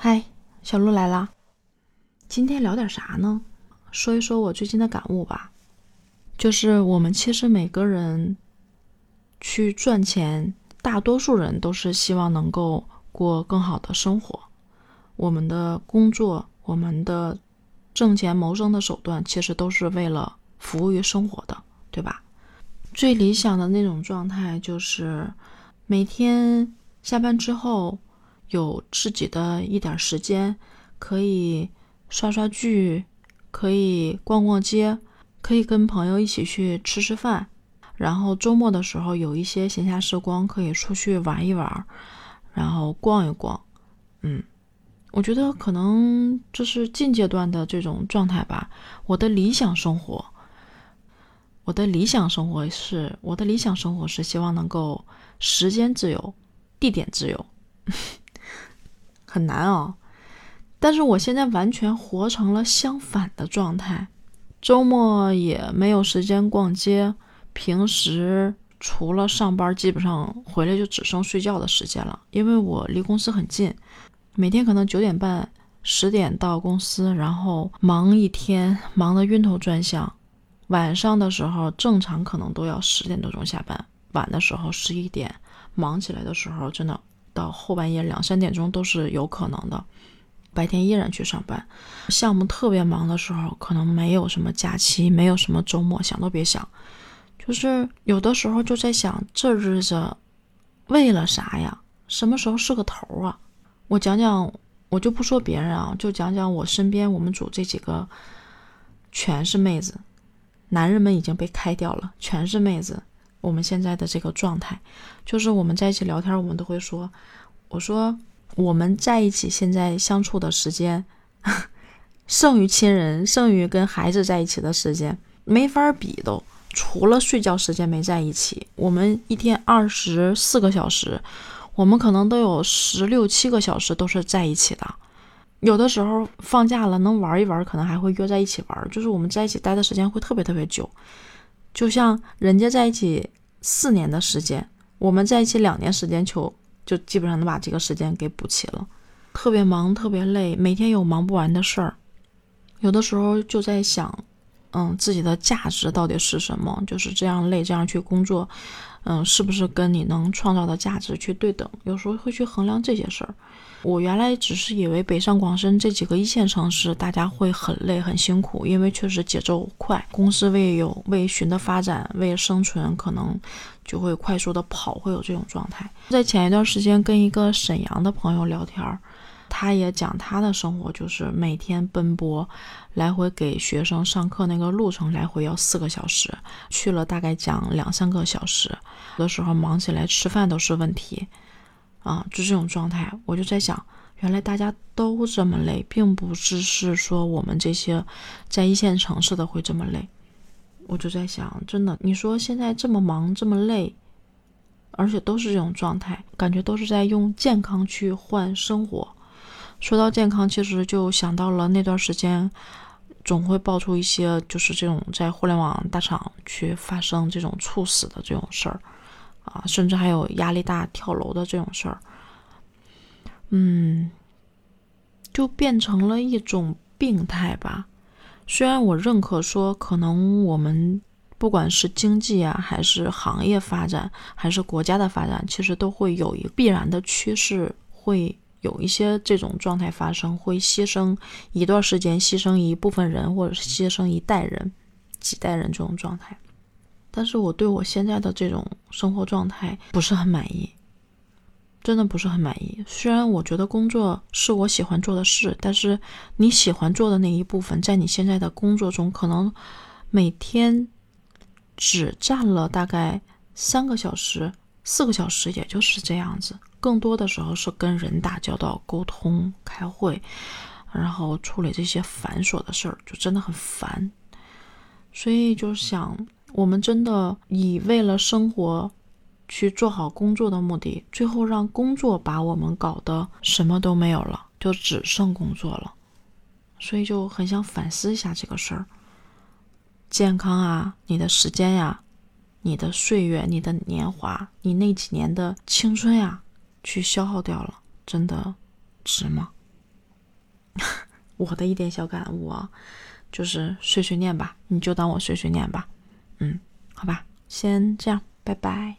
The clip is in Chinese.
嗨，小鹿来啦。今天聊点啥呢？说一说我最近的感悟吧。就是我们其实每个人去赚钱，大多数人都是希望能够过更好的生活。我们的工作，我们的挣钱谋生的手段，其实都是为了服务于生活的，对吧？最理想的那种状态，就是每天下班之后。有自己的一点时间，可以刷刷剧，可以逛逛街，可以跟朋友一起去吃吃饭，然后周末的时候有一些闲暇时光，可以出去玩一玩，然后逛一逛。嗯，我觉得可能这是近阶段的这种状态吧。我的理想生活，我的理想生活是，我的理想生活是希望能够时间自由，地点自由。很难哦，但是我现在完全活成了相反的状态，周末也没有时间逛街，平时除了上班，基本上回来就只剩睡觉的时间了。因为我离公司很近，每天可能九点半、十点到公司，然后忙一天，忙得晕头转向。晚上的时候，正常可能都要十点多钟下班，晚的时候十一点，忙起来的时候真的。到后半夜两三点钟都是有可能的，白天依然去上班。项目特别忙的时候，可能没有什么假期，没有什么周末，想都别想。就是有的时候就在想，这日子为了啥呀？什么时候是个头啊？我讲讲，我就不说别人啊，就讲讲我身边我们组这几个，全是妹子，男人们已经被开掉了，全是妹子。我们现在的这个状态，就是我们在一起聊天，我们都会说：“我说我们在一起现在相处的时间，胜于亲人，胜于跟孩子在一起的时间，没法比都。除了睡觉时间没在一起，我们一天二十四个小时，我们可能都有十六七个小时都是在一起的。有的时候放假了能玩一玩，可能还会约在一起玩，就是我们在一起待的时间会特别特别久。”就像人家在一起四年的时间，我们在一起两年时间，就就基本上能把这个时间给补齐了。特别忙，特别累，每天有忙不完的事儿。有的时候就在想，嗯，自己的价值到底是什么？就是这样累，这样去工作，嗯，是不是跟你能创造的价值去对等？有时候会去衡量这些事儿。我原来只是以为北上广深这几个一线城市，大家会很累很辛苦，因为确实节奏快，公司为有为寻的发展，为生存，可能就会快速的跑，会有这种状态。在前一段时间跟一个沈阳的朋友聊天儿，他也讲他的生活就是每天奔波，来回给学生上课那个路程来回要四个小时，去了大概讲两三个小时，有的时候忙起来吃饭都是问题。啊，就这种状态，我就在想，原来大家都这么累，并不只是说我们这些在一线城市的会这么累。我就在想，真的，你说现在这么忙，这么累，而且都是这种状态，感觉都是在用健康去换生活。说到健康，其实就想到了那段时间，总会爆出一些就是这种在互联网大厂去发生这种猝死的这种事儿。啊，甚至还有压力大跳楼的这种事儿，嗯，就变成了一种病态吧。虽然我认可说，可能我们不管是经济啊，还是行业发展，还是国家的发展，其实都会有一必然的趋势，会有一些这种状态发生，会牺牲一段时间，牺牲一部分人，或者是牺牲一代人、几代人这种状态。但是我对我现在的这种生活状态不是很满意，真的不是很满意。虽然我觉得工作是我喜欢做的事，但是你喜欢做的那一部分，在你现在的工作中，可能每天只占了大概三个小时、四个小时，也就是这样子。更多的时候是跟人打交道、沟通、开会，然后处理这些繁琐的事儿，就真的很烦。所以就想。我们真的以为了生活去做好工作的目的，最后让工作把我们搞得什么都没有了，就只剩工作了。所以就很想反思一下这个事儿。健康啊，你的时间呀，你的岁月，你的年华，你那几年的青春呀，去消耗掉了真的值吗？我的一点小感悟啊就是碎碎念吧你就当我碎碎念吧。嗯好吧先这样拜拜。